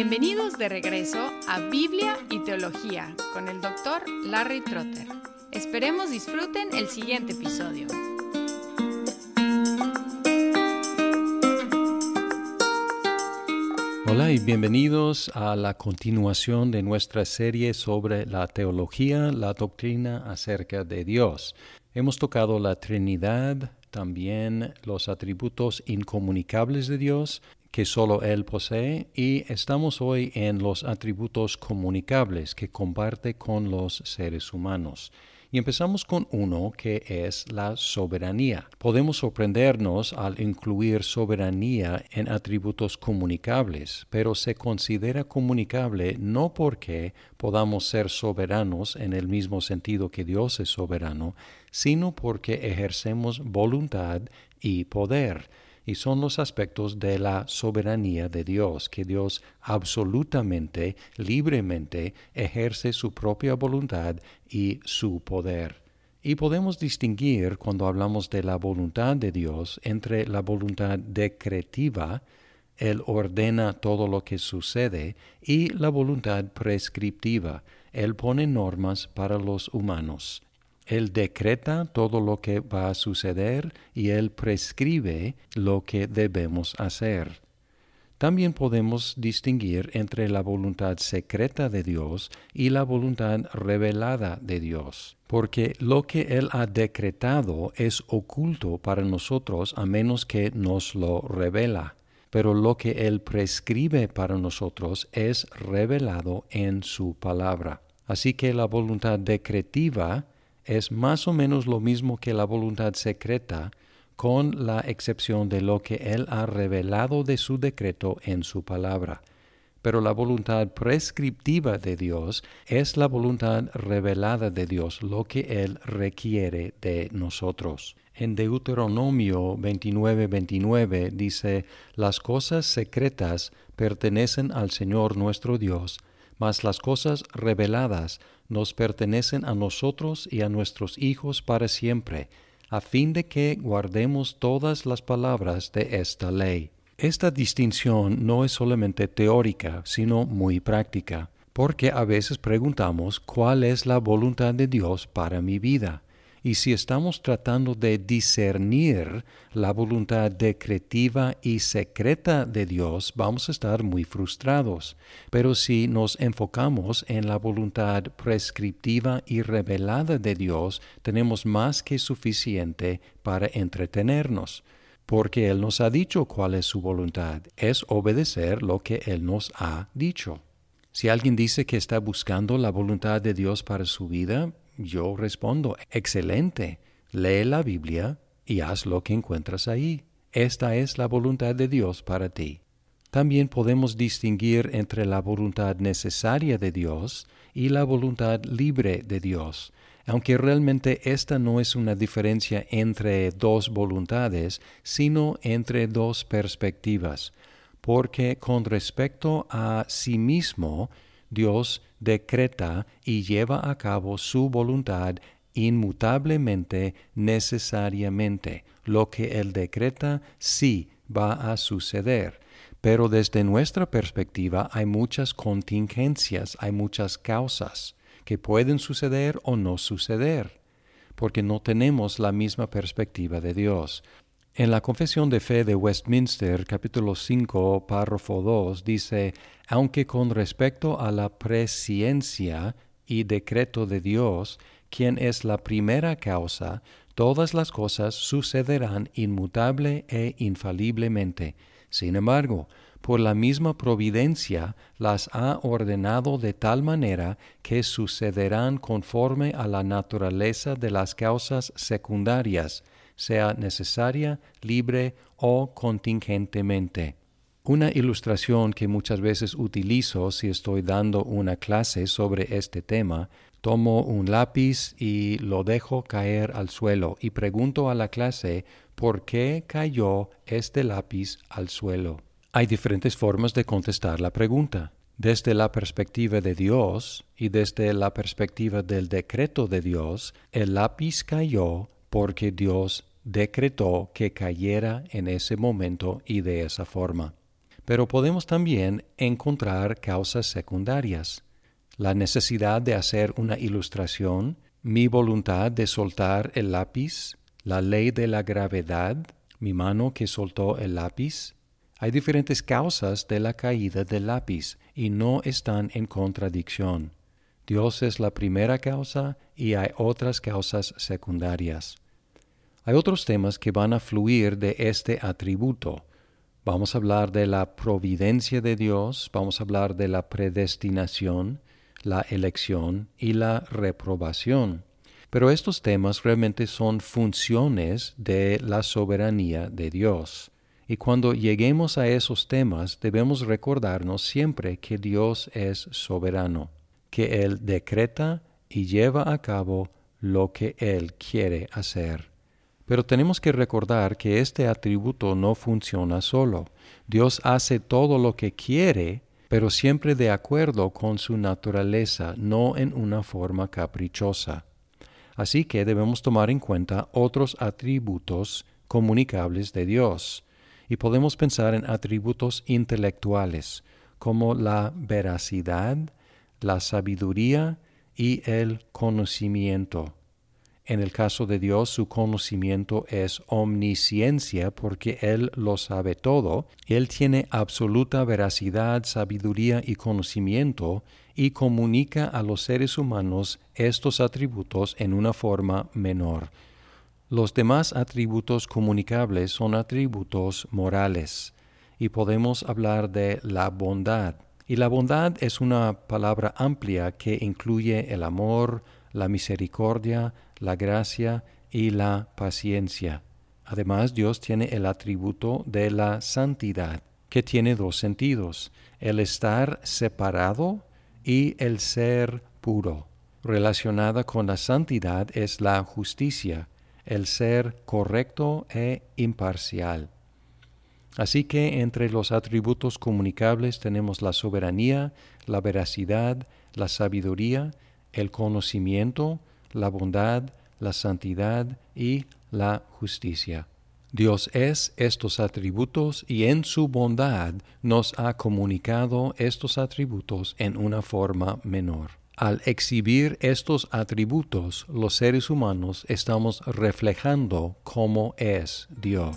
Bienvenidos de regreso a Biblia y Teología con el doctor Larry Trotter. Esperemos disfruten el siguiente episodio. Hola y bienvenidos a la continuación de nuestra serie sobre la teología, la doctrina acerca de Dios. Hemos tocado la Trinidad, también los atributos incomunicables de Dios que solo Él posee y estamos hoy en los atributos comunicables que comparte con los seres humanos. Y empezamos con uno que es la soberanía. Podemos sorprendernos al incluir soberanía en atributos comunicables, pero se considera comunicable no porque podamos ser soberanos en el mismo sentido que Dios es soberano, sino porque ejercemos voluntad y poder y son los aspectos de la soberanía de Dios, que Dios absolutamente, libremente ejerce su propia voluntad y su poder. Y podemos distinguir cuando hablamos de la voluntad de Dios entre la voluntad decretiva, Él ordena todo lo que sucede, y la voluntad prescriptiva, Él pone normas para los humanos. Él decreta todo lo que va a suceder y Él prescribe lo que debemos hacer. También podemos distinguir entre la voluntad secreta de Dios y la voluntad revelada de Dios, porque lo que Él ha decretado es oculto para nosotros a menos que nos lo revela, pero lo que Él prescribe para nosotros es revelado en su palabra. Así que la voluntad decretiva es más o menos lo mismo que la voluntad secreta, con la excepción de lo que Él ha revelado de su decreto en su palabra. Pero la voluntad prescriptiva de Dios es la voluntad revelada de Dios, lo que Él requiere de nosotros. En Deuteronomio 29:29 dice, Las cosas secretas pertenecen al Señor nuestro Dios, mas las cosas reveladas nos pertenecen a nosotros y a nuestros hijos para siempre, a fin de que guardemos todas las palabras de esta ley. Esta distinción no es solamente teórica, sino muy práctica, porque a veces preguntamos cuál es la voluntad de Dios para mi vida. Y si estamos tratando de discernir la voluntad decretiva y secreta de Dios, vamos a estar muy frustrados. Pero si nos enfocamos en la voluntad prescriptiva y revelada de Dios, tenemos más que suficiente para entretenernos porque Él nos ha dicho cuál es su voluntad, es obedecer lo que Él nos ha dicho. Si alguien dice que está buscando la voluntad de Dios para su vida, yo respondo, excelente, lee la Biblia y haz lo que encuentras ahí. Esta es la voluntad de Dios para ti. También podemos distinguir entre la voluntad necesaria de Dios y la voluntad libre de Dios, aunque realmente esta no es una diferencia entre dos voluntades, sino entre dos perspectivas, porque con respecto a sí mismo, Dios decreta y lleva a cabo su voluntad inmutablemente, necesariamente. Lo que Él decreta sí va a suceder. Pero desde nuestra perspectiva hay muchas contingencias, hay muchas causas que pueden suceder o no suceder, porque no tenemos la misma perspectiva de Dios. En la Confesión de Fe de Westminster, capítulo 5, párrafo 2, dice, aunque con respecto a la presciencia y decreto de Dios, quien es la primera causa, todas las cosas sucederán inmutable e infaliblemente. Sin embargo, por la misma providencia las ha ordenado de tal manera que sucederán conforme a la naturaleza de las causas secundarias, sea necesaria, libre o contingentemente. Una ilustración que muchas veces utilizo si estoy dando una clase sobre este tema, tomo un lápiz y lo dejo caer al suelo y pregunto a la clase por qué cayó este lápiz al suelo. Hay diferentes formas de contestar la pregunta. Desde la perspectiva de Dios y desde la perspectiva del decreto de Dios, el lápiz cayó porque Dios decretó que cayera en ese momento y de esa forma. pero podemos también encontrar causas secundarias. La necesidad de hacer una ilustración, mi voluntad de soltar el lápiz, la ley de la gravedad, mi mano que soltó el lápiz. Hay diferentes causas de la caída del lápiz y no están en contradicción. Dios es la primera causa y hay otras causas secundarias. Hay otros temas que van a fluir de este atributo. Vamos a hablar de la providencia de Dios, vamos a hablar de la predestinación, la elección y la reprobación. Pero estos temas realmente son funciones de la soberanía de Dios. Y cuando lleguemos a esos temas debemos recordarnos siempre que Dios es soberano, que Él decreta y lleva a cabo lo que Él quiere hacer. Pero tenemos que recordar que este atributo no funciona solo. Dios hace todo lo que quiere, pero siempre de acuerdo con su naturaleza, no en una forma caprichosa. Así que debemos tomar en cuenta otros atributos comunicables de Dios. Y podemos pensar en atributos intelectuales, como la veracidad, la sabiduría y el conocimiento. En el caso de Dios, su conocimiento es omnisciencia porque Él lo sabe todo. Él tiene absoluta veracidad, sabiduría y conocimiento y comunica a los seres humanos estos atributos en una forma menor. Los demás atributos comunicables son atributos morales y podemos hablar de la bondad. Y la bondad es una palabra amplia que incluye el amor, la misericordia, la gracia y la paciencia. Además, Dios tiene el atributo de la santidad, que tiene dos sentidos, el estar separado y el ser puro. Relacionada con la santidad es la justicia, el ser correcto e imparcial. Así que entre los atributos comunicables tenemos la soberanía, la veracidad, la sabiduría, el conocimiento, la bondad, la santidad y la justicia. Dios es estos atributos y en su bondad nos ha comunicado estos atributos en una forma menor. Al exhibir estos atributos, los seres humanos estamos reflejando cómo es Dios.